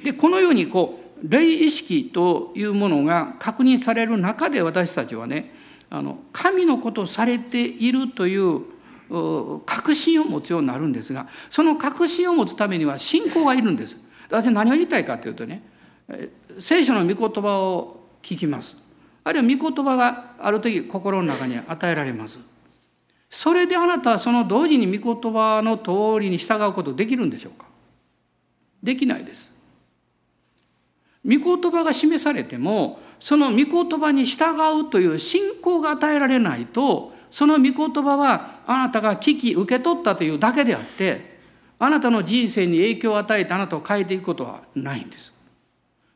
でこのようにこう霊意識というものが確認される中で私たちはねあの神のことをされているという確信を持つようになるんですがその確信を持つためには信仰がいるんです。私何を言いたいかというとね聖書の御言葉を聞きます。あるいは御言葉がある時心の中に与えられます。それであなたはその同時に御言葉の通りに従うことできるんでしょうか？できないです。御言葉が示されてもその御言葉に従うという信仰が与えられないとその御言葉はあなたが聞き受け取ったというだけであってあなたの人生に影響を与えてあなたを変えていくことはないんです。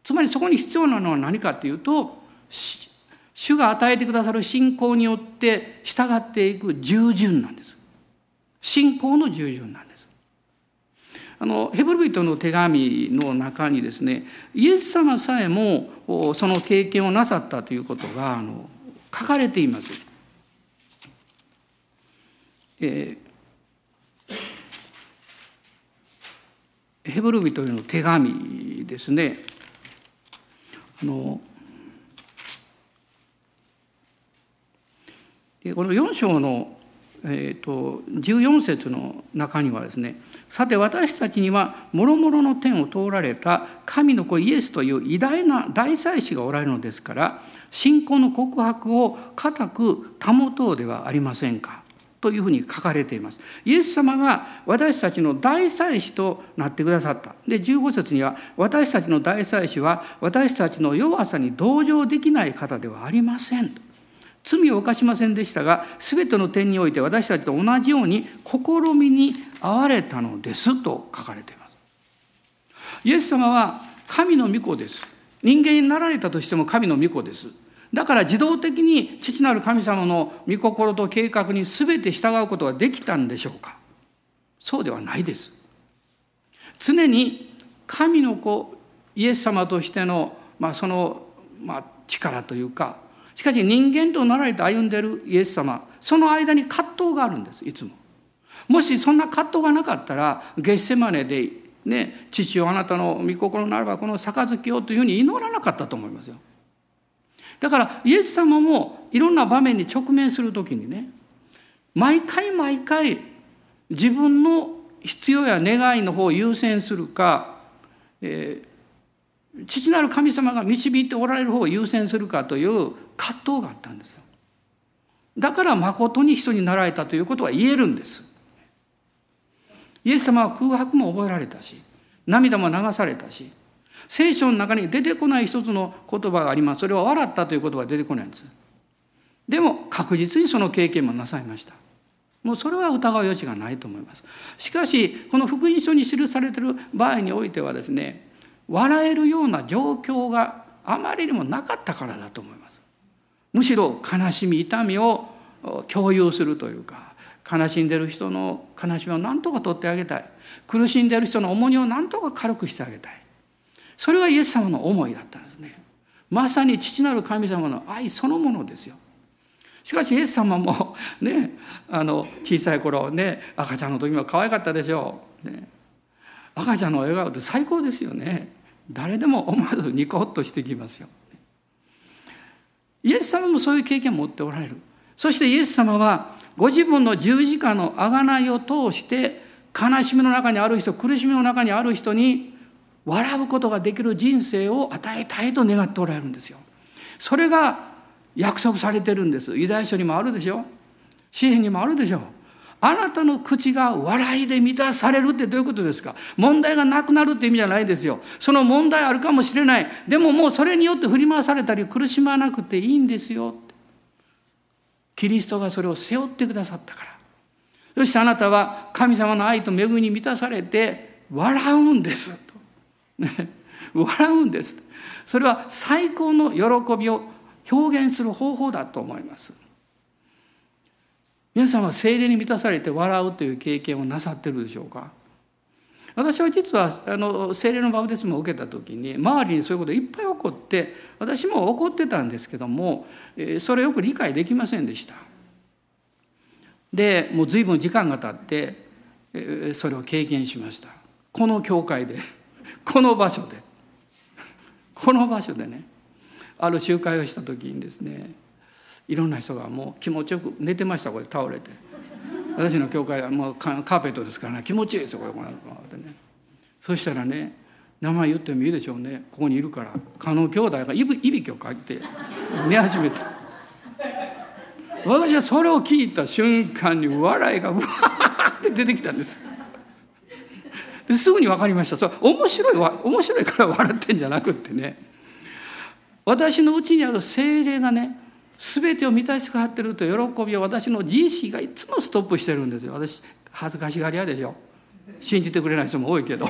つまりそこに必要なのは何かというと主が与えてくださる信仰によって従っていく従順なんです。信仰の従順なんです。あのヘブル人の手紙の中にですねイエス様さえもその経験をなさったということがあの書かれています。えー、ヘブル人への手紙ですねあのこの4章の、えーと、14節の中にはですねさて私たちには諸々の天を通られた神の子イエスという偉大な大祭司がおられるのですから信仰の告白を固く保とうではありませんかというふうに書かれています。イエス様が私たちの大祭司となってくださった。で15節には私たちの大祭司は私たちの弱さに同情できない方ではありませんと。罪を犯しませんでしたが全ての点において私たちと同じように試みに遭われたのですと書かれています。イエス様は神の御子です。人間になられたとしても神の御子です。だから自動的に父なる神様の御心と計画に全て従うことができたんでしょうか。そうではないです。常に神の子イエス様としての、まあ、その、まあ、力というかしかし人間となられて歩んでいるイエス様その間に葛藤があるんですいつも。もしそんな葛藤がなかったらゲッセマネでね父をあなたの御心ならばこの杯をというふうに祈らなかったと思いますよ。だからイエス様もいろんな場面に直面する時にね毎回毎回自分の必要や願いの方を優先するか、えー、父なる神様が導いておられる方を優先するかという葛藤があったんですよ。だから誠に人になられたということは言えるんです。イエス様は空白も覚えられたし涙も流されたし聖書の中に出てこない一つの言葉があります。それは笑ったという言葉が出てこないんです。でも確実にその経験もなさいました。もうそれは疑う余地がないと思います。しかしこの福音書に記されている場合においてはですね笑えるような状況があまりにもなかったからだと思います。むしろ悲しみ痛みを共有するというか悲しんでる人の悲しみを何とか取ってあげたい。苦しんでる人の重荷を何とか軽くしてあげたい。それがイエス様の思いだったんですね。まさに父なる神様の愛そのものですよ。しかしイエス様もねあの小さい頃ね赤ちゃんの時も可愛かったでしょう、ね、赤ちゃんの笑顔って最高ですよね。誰でも思わずニコッとしてきますよ。イエス様もそういう経験を持っておられるそしてイエス様はご自分の十字架の贖いを通して悲しみの中にある人苦しみの中にある人に笑うことができる人生を与えたいと願っておられるんですよ。それが約束されてるんです。ユダヤ書にもあるでしょ詩篇にもあるでしょあなたの口が笑いで満たされるってどういうことですか？問題がなくなるって意味じゃないですよ。その問題あるかもしれない。でももうそれによって振り回されたり苦しまなくていいんですよ。キリストがそれを背負ってくださったから。そしてあなたは神様の愛と恵みに満たされて笑うんですと、笑うんですそれは最高の喜びを表現する方法だと思います皆さんは精霊に満たされて笑うという経験をなさってるでしょうか？私は実はあの精霊のバプテスマを受けた時に周りにそういうこといっぱい起こって私も怒ってたんですけどもそれよく理解できませんでした。でもう随分時間が経ってそれを経験しましたこの教会で この場所でこの場所でねある集会をした時にですねいろんな人がもう気持ちよく寝てましたこれ倒れて。私の教会はもうカーペットですからね気持ちいいですよこれこうやってね。そしたらね名前言ってもいいでしょうね。ここにいるから。加納兄弟がいびいびきをかいて寝始めた。私はそれを聞いた瞬間に笑いがうわーって出てきたんです。ですぐに分かりました。それ面白い面白いから笑ってんじゃなくってね。私のうちにある精霊がね全てを満たしてかってると喜びを私の自意識がいつもストップしてるんですよ。私恥ずかしがり屋でしょ信じてくれない人も多いけど。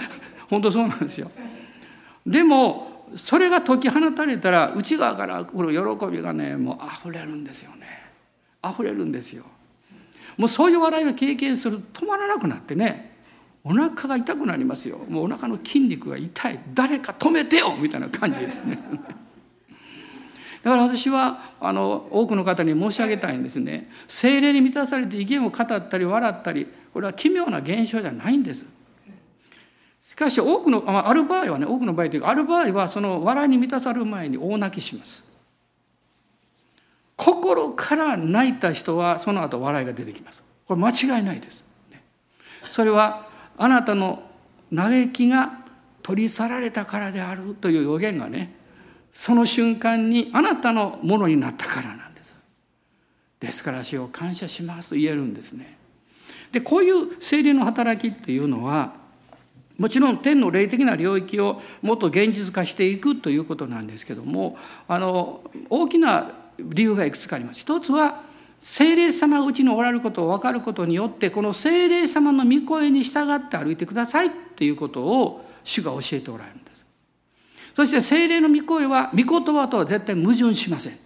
本当そうなんですよ。でもそれが解き放たれたら内側からこの喜びがねもう溢れるんですよね。溢れるんですよ。もうそういう笑いを経験すると止まらなくなってねお腹が痛くなりますよ。もうお腹の筋肉が痛い。誰か止めてよみたいな感じですね。だから私はあの多くの方に申し上げたいんですね。精霊に満たされて意見を語ったり笑ったりこれは奇妙な現象じゃないんです。しかし多くのある場合はね多くの場合というかある場合はその笑いに満たされる前に大泣きします。心から泣いた人はその後笑いが出てきます。これ間違いないです。それはあなたの嘆きが取り去られたからであるという予言がねその瞬間にあなたのものになったからなんですですから主を感謝しますと言えるんですねでこういう精霊の働きっていうのはもちろん天の霊的な領域をもっと現実化していくということなんですけどもあの大きな理由がいくつかあります。一つは精霊様がうちにおられることを分かることによってこの精霊様の御声に従って歩いてくださいっていうことを主が教えておられるんです。そして精霊の御声は御言葉とは絶対矛盾しません。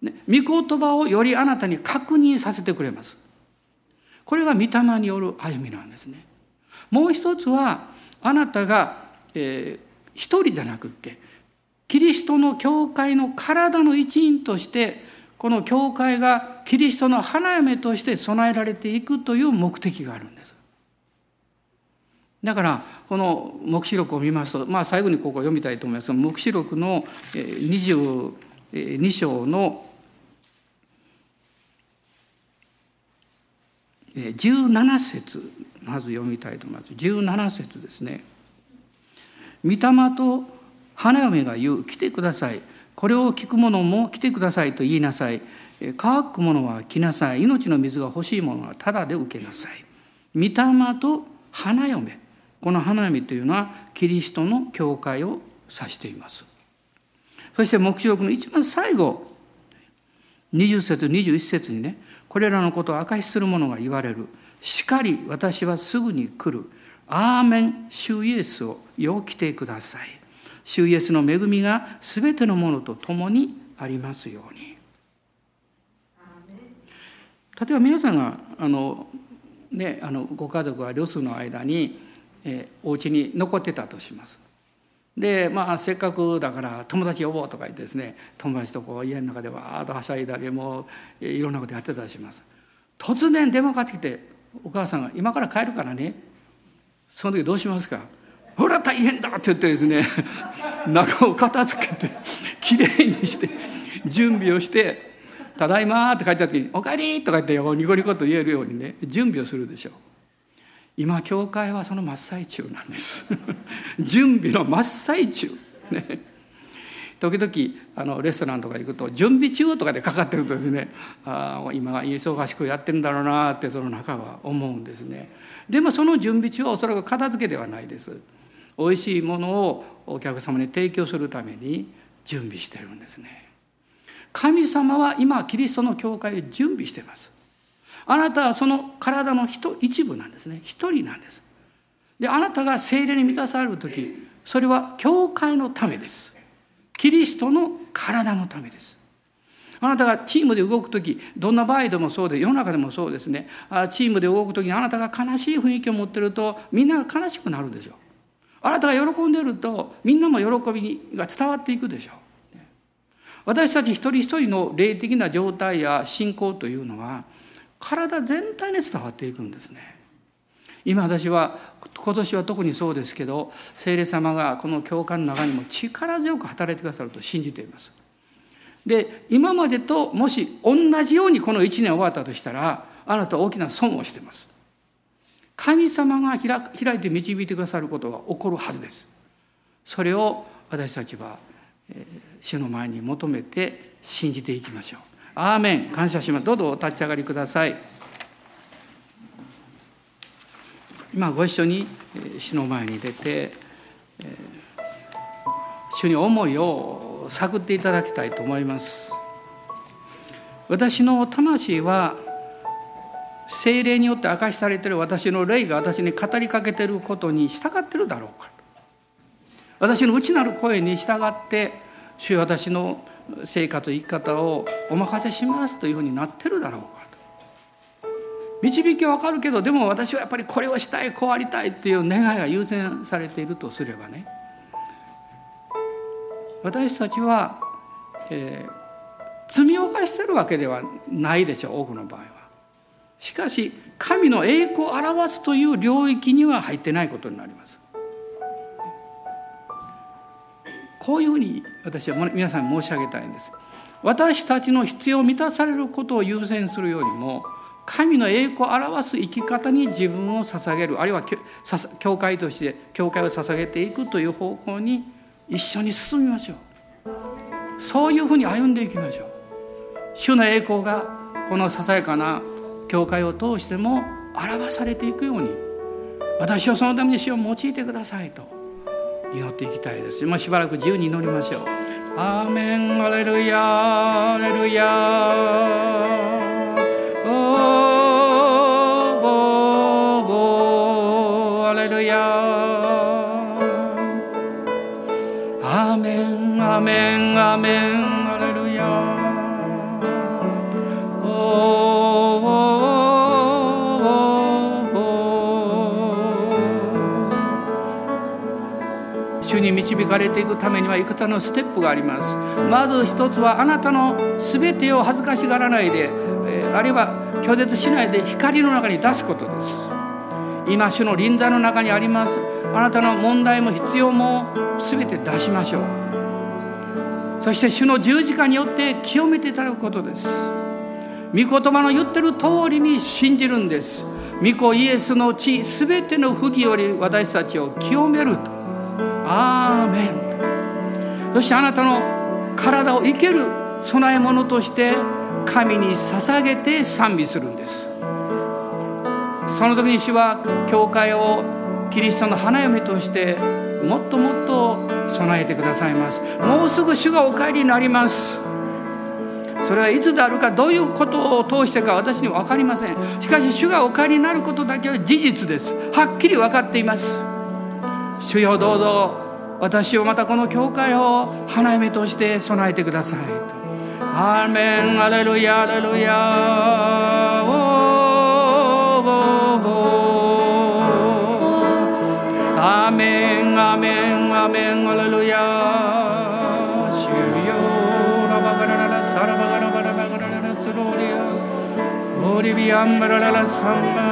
ね、御言葉をよりあなたに確認させてくれます。これが御霊による歩みなんですね。もう一つはあなたが、えー、一人じゃなくってキリストの教会の体の一員としてこの教会がキリストの花嫁として備えられていくという目的があるんです。だからこの黙示録を見ますと、まあ、最後にここ読みたいと思います。が黙示録の22章の17節まず読みたいと思います。17節ですね。御霊と花嫁が言う来てください。これを聞く者も来てくださいと言いなさい。乾く者は来なさい。命の水が欲しい者はただで受けなさい。御霊と花嫁。この花嫁というのはキリストの教会を指しています。そして黙示録の一番最後20節21節にねこれらのことを明かしする者が言われる。しかり私はすぐに来る。アーメン主イエスをよう来てください。主イエスの恵みが全てのものと共にありますように。例えば皆さんがあの、ね、あのご家族が留守の間に、え、お家に残ってたとします。でまあせっかくだから友達呼ぼうとか言ってですね友達とこう家の中でわーっとはしゃいだりもういろんなことやってたりします。突然電話かかってきてお母さんが「今から帰るからね」その時どうしますかほら大変だって言ってですね 中を片付けてきれいにして準備をして「ただいま」って書いた時に「おかえり」とか言ってニコニコと言えるようにね準備をするでしょう今教会はその真っ最中なんです。準備の真っ最中。ね。時々あのレストランとか行くと「準備中」とかでかかってるとですねあ今忙しくやってるんだろうなってその中は思うんですね。でもその準備中はおそらく片付けではないです。美味しいものをお客様に提供するために準備してるんですね。神様は今キリストの教会を準備してます。あなたはその体の一部なんですね。一人なんです。であなたが精霊に満たされる時それは教会のためです。キリストの体のためです。あなたがチームで動く時どんな場合でもそうで世の中でもそうですね。チームで動く時にあなたが悲しい雰囲気を持ってるとみんなが悲しくなるでしょう。あなたが喜んでるとみんなも喜びが伝わっていくでしょう。私たち一人一人の霊的な状態や信仰というのは体全体に伝わっていくんですね。今私は今年は特にそうですけど聖霊様がこの教会の中にも力強く働いてくださると信じています。で今までともし同じようにこの1年終わったとしたらあなたは大きな損をしてます。神様が開いて導いてくださることが起こるはずです。それを私たちは主の前に求めて信じていきましょう。アーメン。感謝します。どうぞお立ち上がりください。今ご一緒に主の前に出て主に思いを探っていただきたいと思います。私の魂は精霊によって明かしされている私の霊が私に語りかけてることに従っているだろうか。私の内なる声に従って主よ私の生活生き方をお任せしますというふうになってるだろうかと導きは分かるけどでも私はやっぱりこれをしたいこうありたいっていう願いが優先されているとすればね私たちは、えー、罪を犯してるわけではないでしょう多くの場合は。しかし神の栄光を表すという領域には入ってないことになります。こういうふうに私は皆さんに申し上げたいんです。私たちの必要を満たされることを優先するよりも神の栄光を表す生き方に自分を捧げるあるいは教会として教会を捧げていくという方向に一緒に進みましょう。そういうふうに歩んでいきましょう。主の栄光がこのささやかな教会を通しても表されていくように私をそのために主を用いてくださいと。祈っていきたいです。もうしばらく自由に祈りましょう。アーメン。アレルヤアレルヤかれていくためにはいくつかのステップがあります。まず一つはあなたの全てを恥ずかしがらないでえあるいは拒絶しないで光の中に出すことです。今主の臨在の中にあります。あなたの問題も必要も全て出しましょう。そして主の十字架によって清めていただくことです。御言葉の言ってる通りに信じるんです。御子イエスの血すべての不義より私たちを清めると。アーメン。そしてあなたの体を生ける供え物として神に捧げて賛美するんです。その時に主は教会をキリストの花嫁としてもっともっと備えてくださいます。もうすぐ主がお帰りになります。それはいつであるかどういうことを通してか私には分かりません。しかし主がお帰りになることだけは事実です。はっきり分かっています。主よどうぞ。私をまたこの教会を花嫁として備えてくださいアーメンアレルヤアレルヤアメンアメンアレルヤ主よラバガララサラバガラバラバガララスローリアオリビアンバラララサンバ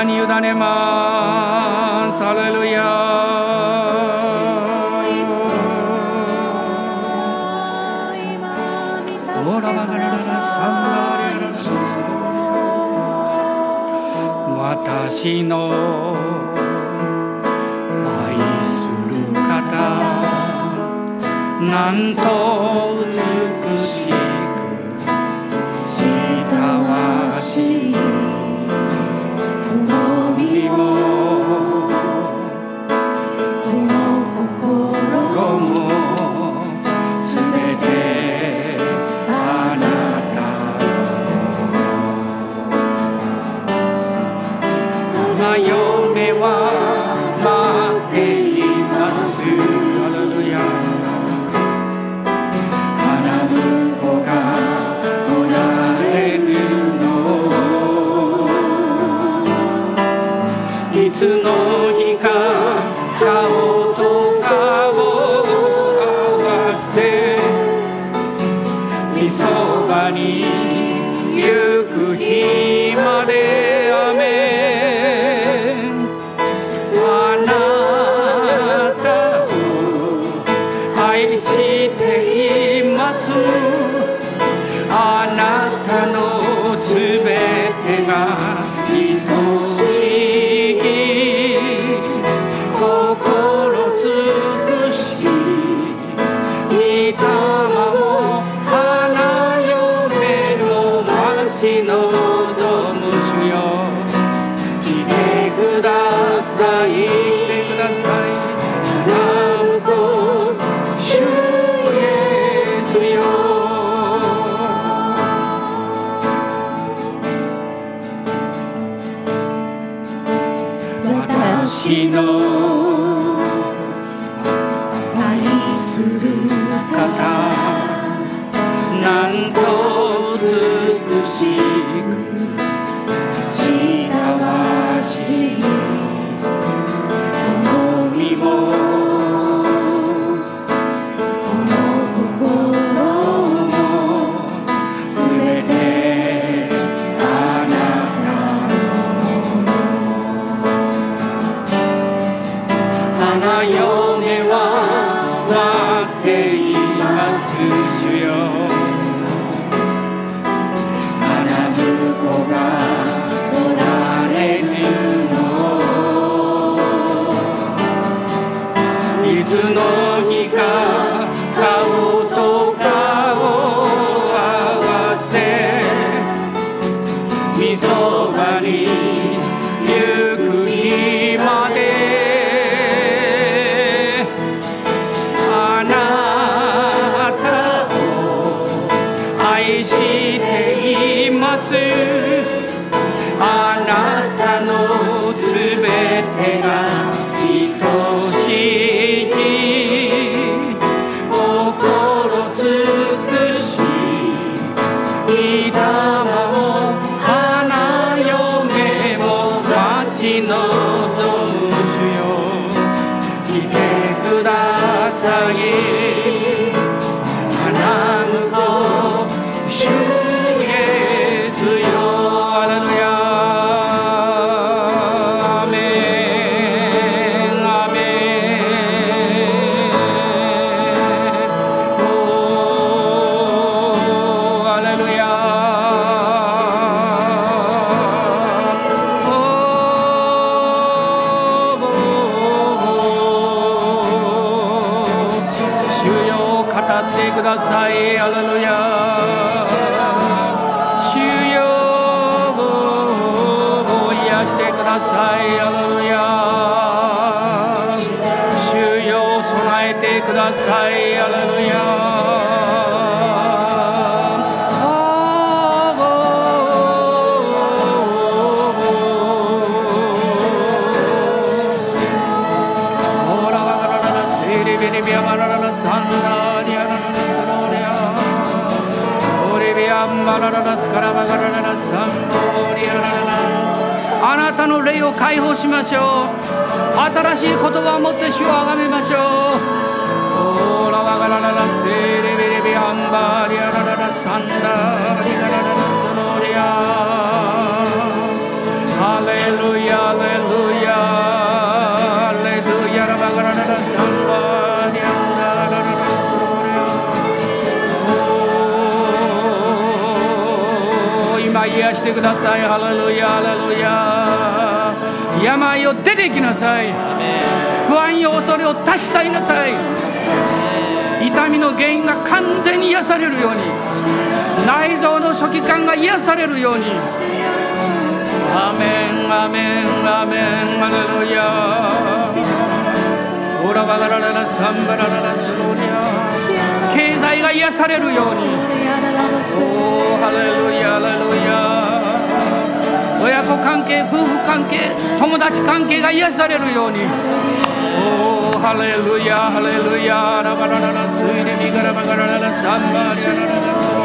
皆に委ねますハレルヤー私の愛する方なんと解放しましょう。新しい言葉を持って主をあがめましょう。オーラワガラララセレベレアンバーリアラララサンダリガラララソロリアハレルヤハレルヤハレルーリ今癒してくださいハレルヤ病を出てきなさい。不安や恐れを立ち去りなさい。痛みの原因が完全に癒されるように。内臓の初期感が癒されるように。アメンアメンアメン。アレルヤ。オラバガラララサンバラララスロリア。経済が癒されるように。おハレルヤハレルヤ子関係夫婦関係友達関係が癒されるように。おおハレルヤハレルヤラバラララついでにガラバガラララサンバリアラララ。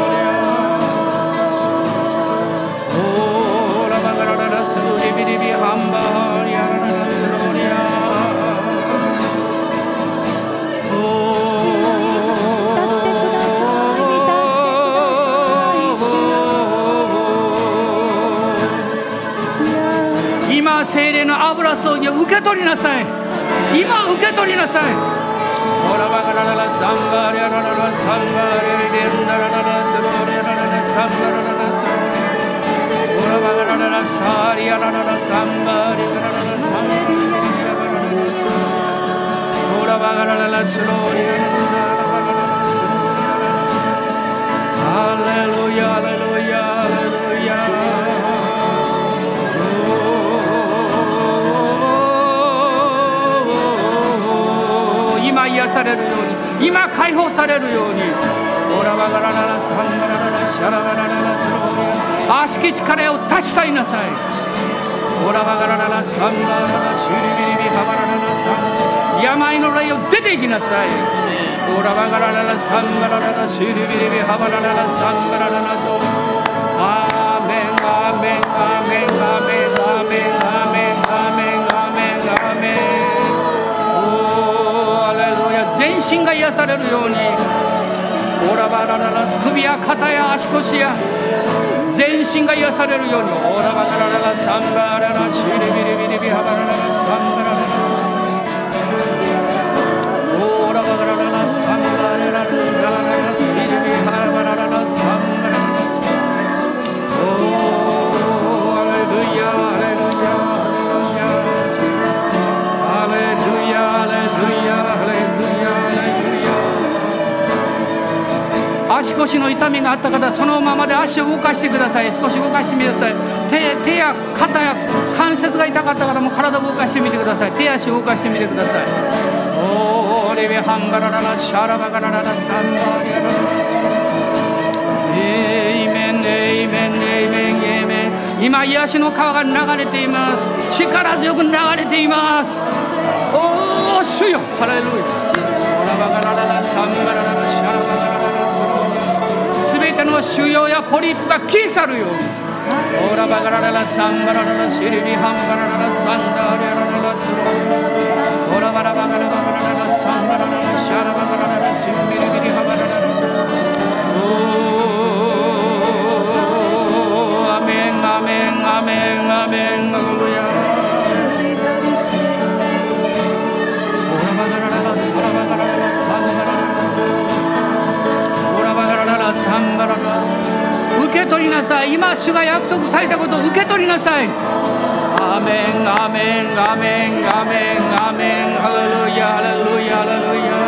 の油注ぎを受け取りなさい今受け取りなさいハレルヤ今癒されるように今解放されるように。オラバガラララサンバラララシャラバラララスローリア。悪しき力を断ちたいなさい。オラバガラララサンバラララシュリビリビハバラララサン。病の霊を出ていきなさい。オラバガラララサンバラララシュリビリビハバラララサンバラララ身が癒されるように。オラバラララ首や肩や足腰や。全身が癒されるように。オラバラララサンバララシリビリビリビハバラララサンバラララオラバラララサンバララララ足腰の痛みがあった方そのままで足を動かしてください。少し動かしてみてください。手手や肩や関節が痛かった方も体を動かしてみてください。手足を動かしてみてください。おーレベハンバラララシャラバガラララサンバリアララエイメンエイメンエイメンエイメン今癒しの川が流れています力強く流れていますおお主よハレルヤラバガラララサンバラララシャラバガラの腫瘍やポリープが消え去るよう。にオラバガラララサンバラララシリリハンバラララサンダーリアラララスロ。オラバラバガラバガラララサンバラララシャラバガラララシンビリビリハバラララアメンアメンアメンアメンアレルりなさい。今主が約束されたことを受け取りなさい。アメンアメンアメンアメンアメン。ハレルヤハレルヤハレルヤ。